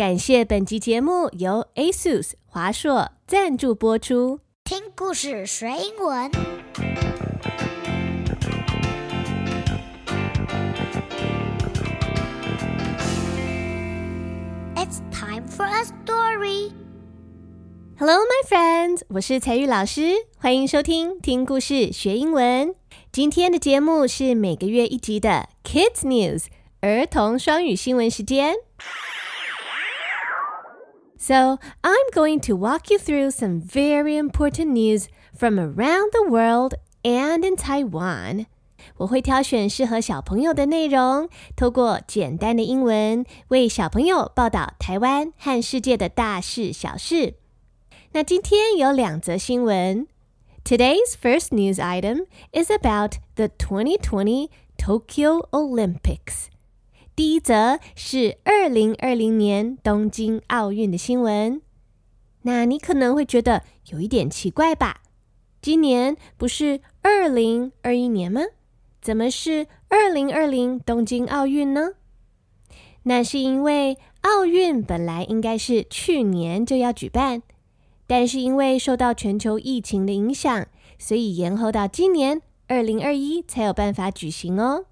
感谢本集节目由 ASUS 华硕赞助播出。听故事学英文。It's time for a story. Hello, my friends，我是彩玉老师，欢迎收听听故事学英文。今天的节目是每个月一集的 Kids News 儿童双语新闻时间。So I'm going to walk you through some very important news from around the world and in Taiwan. 我会挑选适合小朋友的内容，透过简单的英文为小朋友报道台湾和世界的大事小事。那今天有两则新闻。Today's first news item is about the 2020 Tokyo Olympics. 第一则是二零二零年东京奥运的新闻。那你可能会觉得有一点奇怪吧？今年不是二零二一年吗？怎么是二零二零东京奥运呢？那是因为奥运本来应该是去年就要举办。但是因为受到全球疫情的影响，所以延后到今年二零二一才有办法举行哦。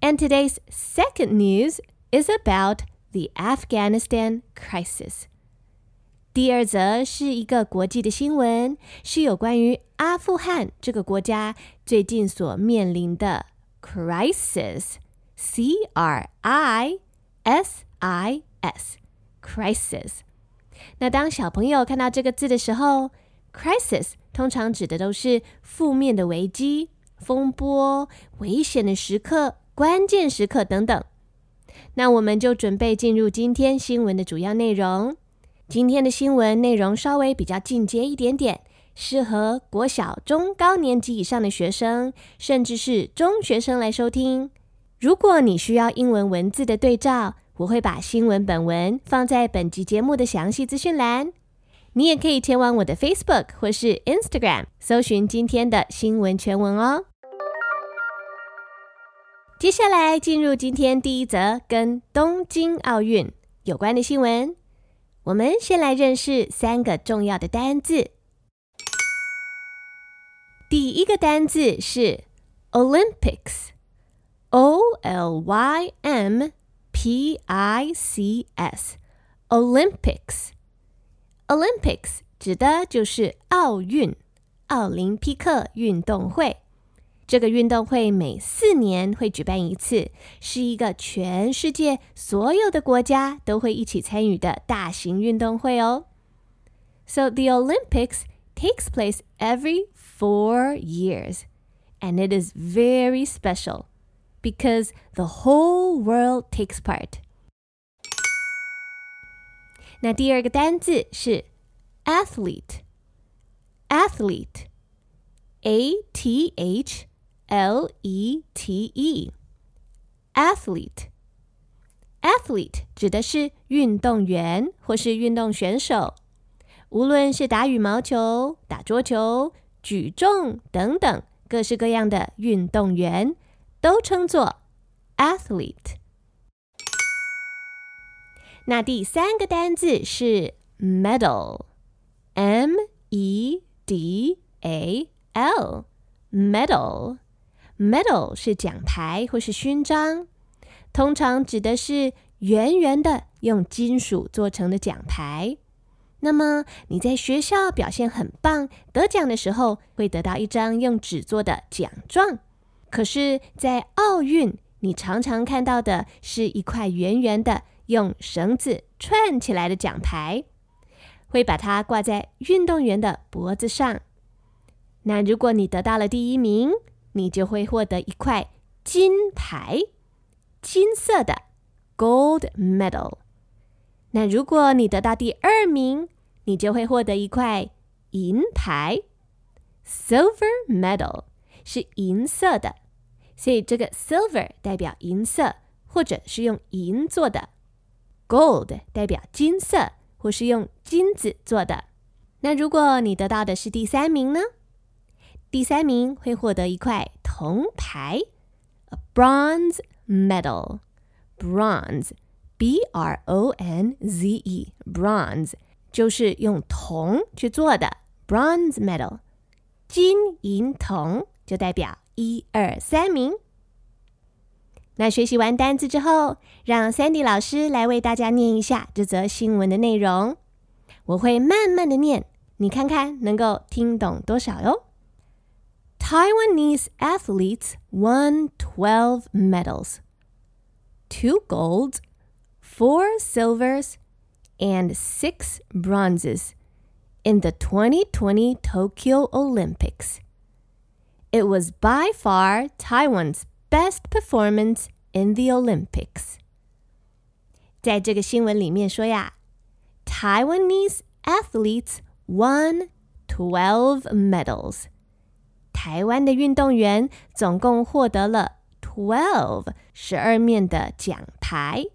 And today's second news is about the Afghanistan crisis。第二则是一个国际的新闻，是有关于阿富汗这个国家最近所面临的 crisis，C R I S I S，crisis。那当小朋友看到这个字的时候，crisis 通常指的都是负面的危机、风波、危险的时刻、 关键时刻等等。那我们就准备进入今天新闻的主要内容。今天的新闻内容稍微比较进阶一点点，适合国小、中高年级以上的学生，甚至是中学生来收听。如果你需要英文文字的对照，我会把新闻本文放在本集节目的详细资讯栏，你也可以前往我的 Facebook 或是 Instagram 搜寻今天的新闻全文哦。接下来进入今天第一则跟东京奥运有关的新闻，我们先来认识三个重要的单字。第一个单字是 Olympics，O L Y M P I C S，Olympics，Olympics 指的就是奥运，奥林匹克运动会。这个运动会每四年会举办一次，是一个全世界所有的国家都会一起参与的大型运动会哦。So the Olympics takes place every four years, and it is very special. Because the whole world takes part。那第二个单字是 athlete，athlete，a t h l e t e，athlete，athlete 指的是运动员或是运动选手，无论是打羽毛球、打桌球、举重等等各式各样的运动员。都称作 athlete。那第三个单字是 medal，m e d a l，medal。Medal 是奖牌或是勋章，通常指的是圆圆的用金属做成的奖牌。那么你在学校表现很棒，得奖的时候，会得到一张用纸做的奖状。可是，在奥运，你常常看到的是一块圆圆的、用绳子串起来的奖牌，会把它挂在运动员的脖子上。那如果你得到了第一名，你就会获得一块金牌，金色的 gold medal。那如果你得到第二名，你就会获得一块银牌，silver medal。是银色的，所以这个 silver 代表银色，或者是用银做的；gold 代表金色，或是用金子做的。那如果你得到的是第三名呢？第三名会获得一块铜牌，a bronze medal，bronze B R O N Z E，bronze 就是用铜去做的，bronze medal。金银铜就代表一二三名。那学习完单字之后，让 Sandy 老师来为大家念一下这则新闻的内容。我会慢慢的念，你看看能够听懂多少哟。Taiwanese athletes won 12 medals, two golds, four silvers, and six bronzes in the 2020 Tokyo Olympics. It was by far Taiwan's best performance in the Olympics. 在这个新闻里面说呀，Taiwanese athletes won 12 medals. 台湾的运动员总共获得了 twelve 十二面的奖牌。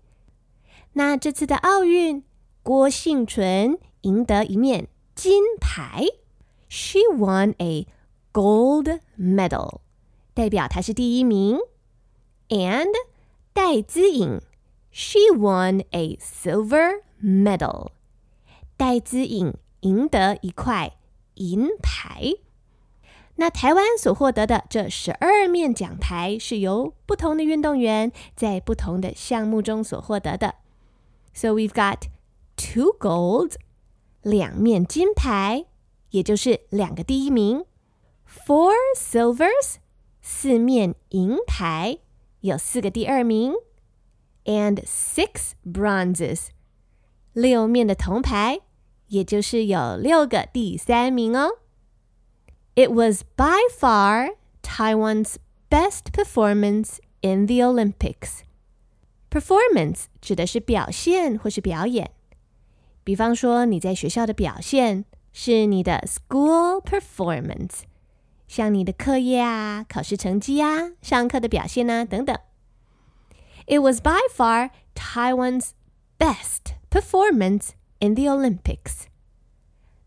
那这次的奥运，郭幸纯赢得一面金牌，She won a gold medal，代表她是第一名。And 戴资颖，She won a silver medal，戴资颖赢得一块银牌。那台湾所获得的这十二面奖牌，是由不同的运动员在不同的项目中所获得的。So we've got two gold，两面金牌，也就是两个第一名；four silvers，四面银牌，有四个第二名；and six bronzes，六面的铜牌，也就是有六个第三名哦。It was by far Taiwan's best performance in the Olympics. Performance 指的是表现或是表演。比方说，你在学校的表现是你的 school performance，像你的课业啊、考试成绩啊、上课的表现啊等等。It was by far Taiwan's best performance in the Olympics.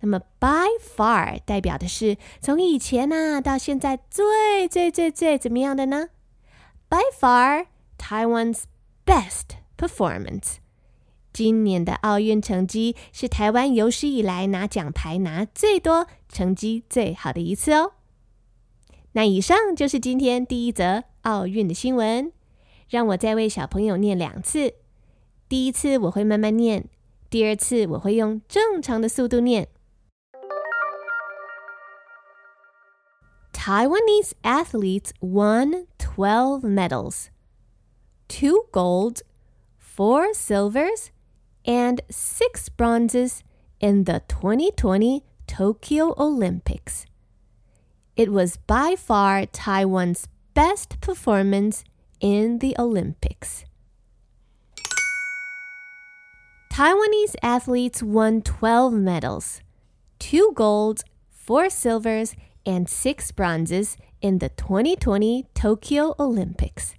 那么，by far 代表的是从以前呐到现在最最最最怎么样的呢？By far Taiwan's best performance。今年的奥运成绩是台湾有史以来拿奖牌拿最多、成绩最好的一次哦。那以上就是今天第一则奥运的新闻。让我再为小朋友念两次。第一次我会慢慢念，第二次我会用正常的速度念。Taiwanese athletes won 12 medals, two golds, four silvers, and six bronzes in the 2020 Tokyo Olympics. It was by far Taiwan's best performance in the Olympics. Taiwanese athletes won 12 medals, two golds, four silvers, and six bronzes in the 2020 Tokyo Olympics.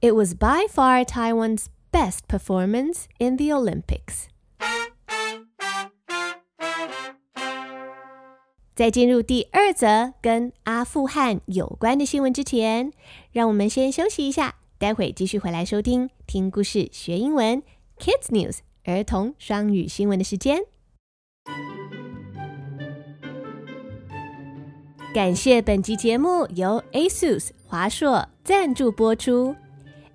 It was by far Taiwan's best performance in the Olympics. 在进入第二则跟阿富汗有关的新闻之前，让我们先休息一下，待会继续回来收听听故事学英文 Kids News 儿童双语新闻的时间。 感谢本集节目由 ASUS 华硕赞助播出。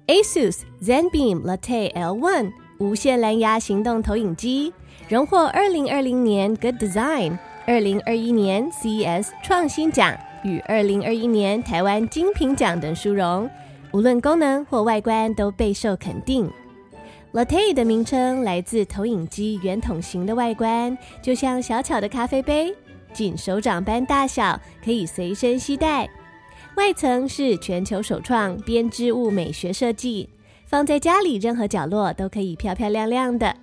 ASUS ZenBeam Latte L1 无线蓝牙行动投影机荣获二零二零年 Good Design、二零二一年 CES 创新奖与二零二一年台湾精品奖等殊荣，无论功能或外观都备受肯定。Latte 的名称来自投影机圆筒形的外观，就像小巧的咖啡杯。仅手掌般大小，可以随身携带。外层是全球首创编织物美学设计，放在家里任何角落都可以漂漂亮亮的。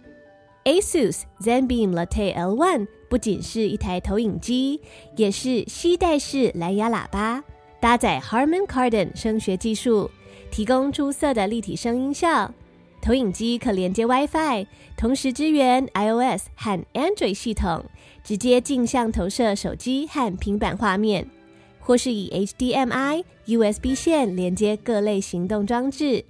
ASUS ZenBeam Latte L1 不仅是一台投影机，也是吸带式蓝牙喇叭，搭载 Harman Kardon 声学技术，提供出色的立体声音效。投影机可连接 WiFi，同时支援 iOS 和 Android 系统。直接镜像投射手机和平板画面，或是以 HDMI、USB 线连接各类行动装置。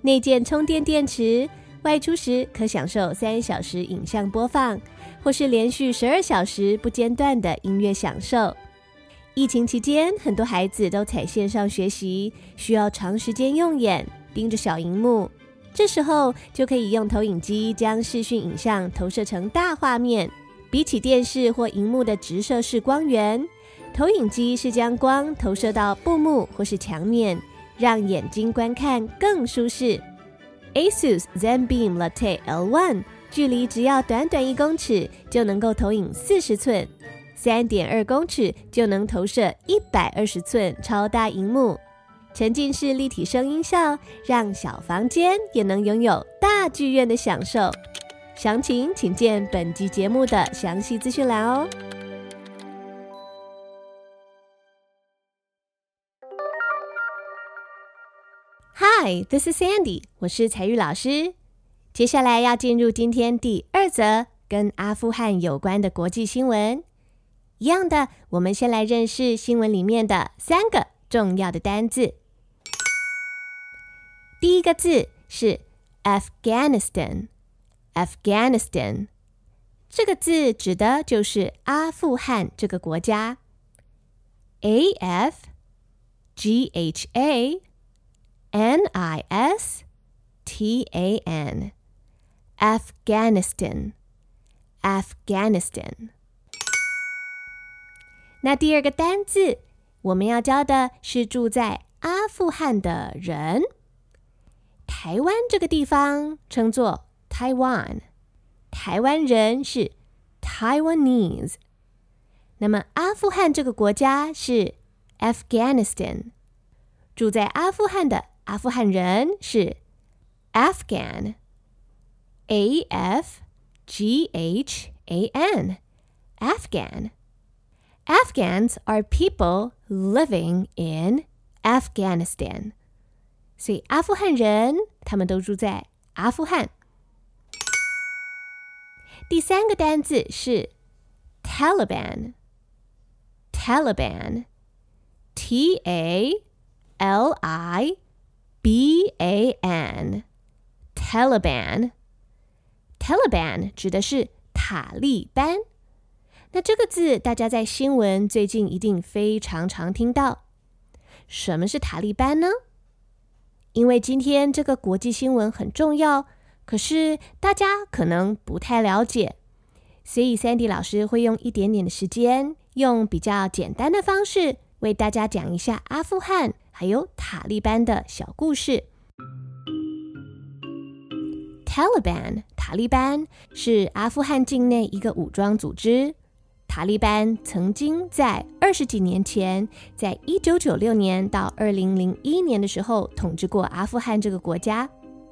内建充电电池，外出时可享受三小时影像播放，或是连续十二小时不间断的音乐享受。疫情期间，很多孩子都采线上学习，需要长时间用眼盯着小荧幕，这时候就可以用投影机将视讯影像投射成大画面。比起电视或荧幕的直射式光源，投影机是将光投射到布幕或是墙面，让眼睛观看更舒适。ASUS ZenBeam Latte L1 距离只要短短一公尺就能够投影四十寸，三点二公尺就能投射一百二十寸超大荧幕，沉浸式立体声音效让小房间也能拥有大剧院的享受。详情请见本集节目的详细资讯栏哦。Hi, this is Sandy，我是采玉老师。接下来要进入今天第二则跟阿富汗有关的国际新闻。一样的，我们先来认识新闻里面的三个重要的单字。第一个字是 Afghanistan。Afghanistan 这个字指的就是阿富汗这个国家。A F G H A N I S T A N Afghanistan Afghanistan。那第二个单字我们要教的是住在阿富汗的人。台湾这个地方称作。Taiwan，台湾人是 Taiwanese。那么阿富汗这个国家是 Afghanistan，住在阿富汗的阿富汗人是 Afghan，A F G H A N，Afghan。Afghans are people living in Afghanistan。 所以阿富汗人他们都住在阿富汗。第三个单字是 Taliban，Taliban，T A L I B A N，Taliban，Taliban 指的是塔利班。那这个字大家在新闻最近一定非常常听到。什么是塔利班呢？因为今天这个国际新闻很重要。可是大家可能不太了解，所以 Sandy 老师会用一点点的时间，用比较简单的方式为大家讲一下阿富汗还有塔利班的小故事。Taliban 塔利班是阿富汗境内一个武装组织。塔利班曾经在二十几年前，在一九九六年到二零零一年的时候统治过阿富汗这个国家。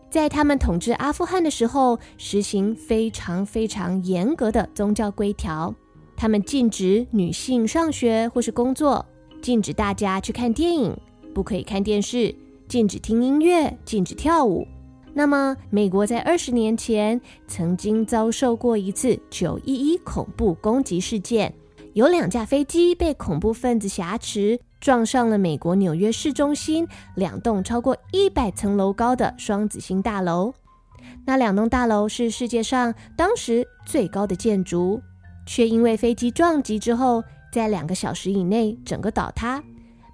在他们统治阿富汗的时候，实行非常非常严格的宗教规条。他们禁止女性上学或是工作，禁止大家去看电影，不可以看电视，禁止听音乐，禁止跳舞。那么，美国在二十年前曾经遭受过一次九一一恐怖攻击事件，有两架飞机被恐怖分子挟持。撞上了美国纽约市中心两栋超过一百层楼高的双子星大楼。那两栋大楼是世界上当时最高的建筑，却因为飞机撞击之后，在两个小时以内整个倒塌。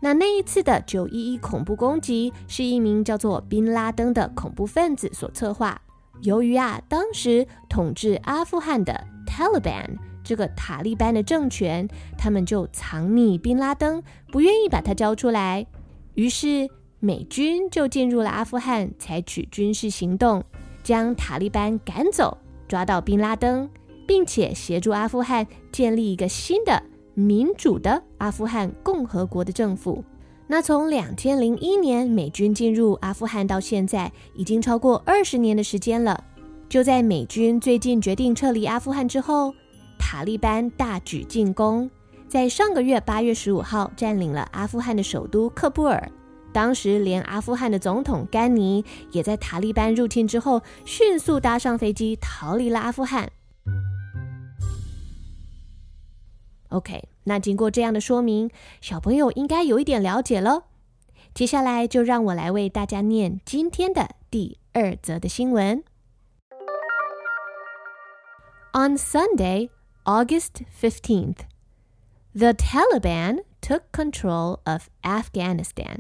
那那一次的九一一恐怖攻击是一名叫做宾拉登的恐怖分子所策划。由于啊，当时统治阿富汗的 Taliban。这个塔利班的政权，他们就藏匿宾拉登，不愿意把他交出来。于是美军就进入了阿富汗，采取军事行动，将塔利班赶走，抓到宾拉登，并且协助阿富汗建立一个新的民主的阿富汗共和国的政府。那从两千零一年美军进入阿富汗到现在，已经超过二十年的时间了。就在美军最近决定撤离阿富汗之后。塔利班大举进攻，在上个月八月十五号占领了阿富汗的首都喀布尔。当时，连阿富汗的总统甘尼也在塔利班入侵之后，迅速搭上飞机逃离了阿富汗。OK，那经过这样的说明，小朋友应该有一点了解了。接下来就让我来为大家念今天的第二则的新闻。 On Sunday, August 15th, the Taliban took control of Afghanistan.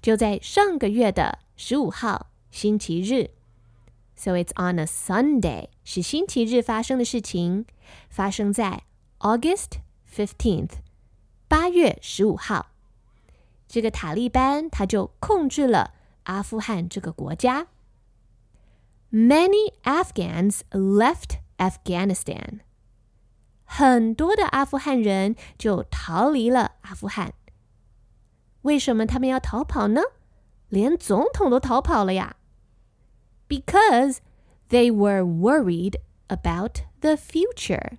就在上个月的十五号，星期日。So it's on a Sunday，是星期日发生的事情，发生在 August fifteenth，八月十五号。这个塔利班他就控制了阿富汗这个国家。Many Afghans left Afghanistan。很多的阿富汗人就逃离了阿富汗。为什么他们要逃跑呢？连总统都逃跑了呀！Because they were worried about the future。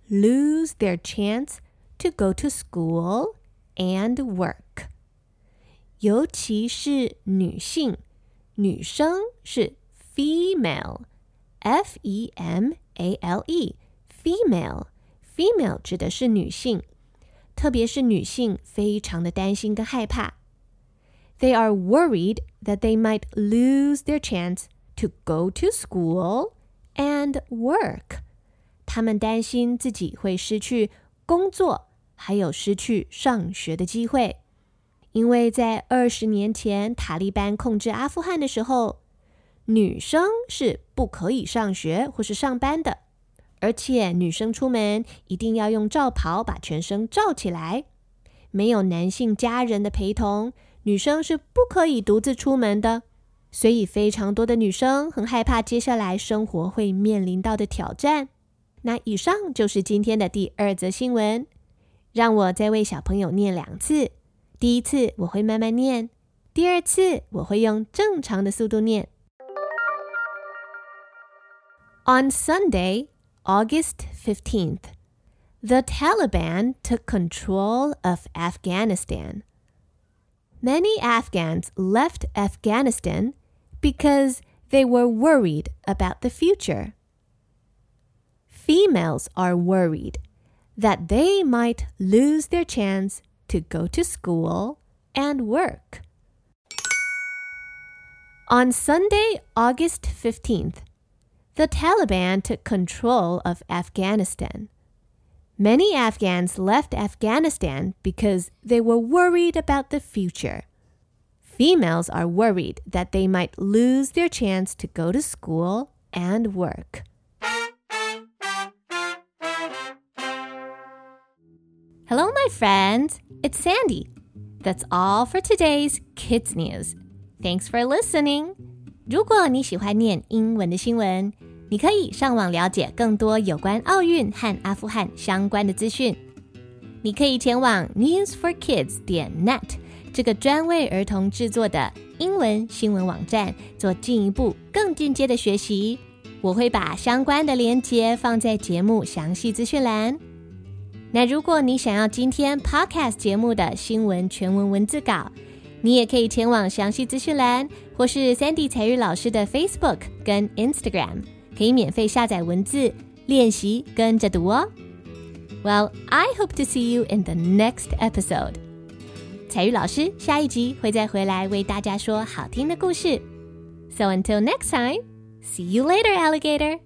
lose their chance to go to school and work. 尤其是女性，女生是 female，F-E-M-A-L-E，female，female female 指的是女性。特别是女性，非常的担心跟害怕。They are worried that they might lose their chance to go to school and work。 他们担心自己会失去工作，还有失去上学的机会。因为在二十年前塔利班控制阿富汗的时候，女生是不可以上学或是上班的。而且女生出门一定要用罩袍把全身罩起来，没有男性家人的陪同，女生是不可以独自出门的。所以非常多的女生很害怕接下来生活会面临到的挑战。那以上就是今天的第二则新闻，让我再为小朋友念两次。第一次我会慢慢念，第二次我会用正常的速度念。On Sunday. August 15th, the Taliban took control of Afghanistan. Many Afghans left Afghanistan because they were worried about the future. Females are worried that they might lose their chance to go to school and work. On Sunday, August 15th, the Taliban took control of Afghanistan. Many Afghans left Afghanistan because they were worried about the future. Females are worried that they might lose their chance to go to school and work. Hello, my friends. It's Sandy. That's all for today's Kids News. Thanks for listening. 如果你喜欢念英文的新闻，你可以上网了解更多有关奥运和阿富汗相关的资讯。你可以前往 newsforkids 点 net 这个专为儿童制作的英文新闻网站，做进一步更进阶的学习。我会把相关的链接放在节目详细资讯栏。那如果你想要今天 podcast 节目的新闻全文文字稿，你也可以前往详细资讯栏，或是 Sandy 采聿老师的 Facebook 跟 Instagram，可以免费下载文字练习跟着读哦。Well, I hope to see you in the next episode。采聿老师下一集会再回来为大家说好听的故事。So until next time, see you later, alligator.